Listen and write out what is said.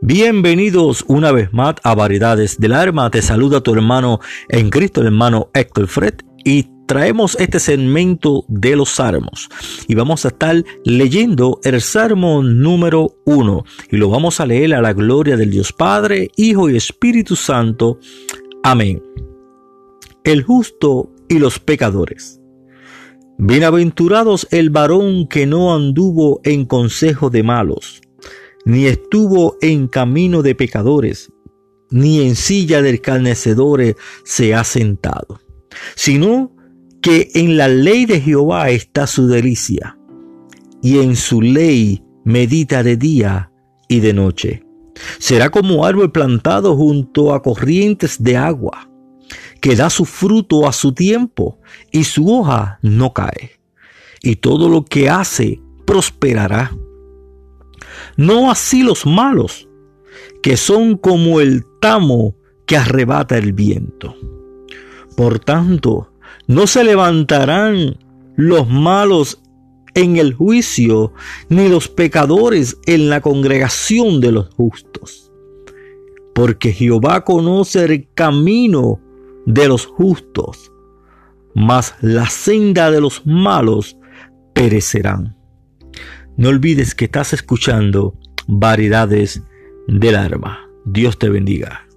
Bienvenidos una vez más a Variedades del Arma. Te saluda tu hermano en Cristo, el hermano Héctor Fred. Y traemos este segmento de los salmos. Y vamos a estar leyendo el salmo número uno. Y lo vamos a leer a la gloria del Dios Padre, Hijo y Espíritu Santo. Amén. El justo y los pecadores. Bienaventurados el varón que no anduvo en consejo de malos ni estuvo en camino de pecadores, ni en silla de escarnecedores se ha sentado, sino que en la ley de Jehová está su delicia, y en su ley medita de día y de noche. Será como árbol plantado junto a corrientes de agua, que da su fruto a su tiempo, y su hoja no cae, y todo lo que hace prosperará. No así los malos, que son como el tamo que arrebata el viento. Por tanto, no se levantarán los malos en el juicio, ni los pecadores en la congregación de los justos. Porque Jehová conoce el camino de los justos, mas la senda de los malos perecerán. No olvides que estás escuchando Variedades del Arma. Dios te bendiga.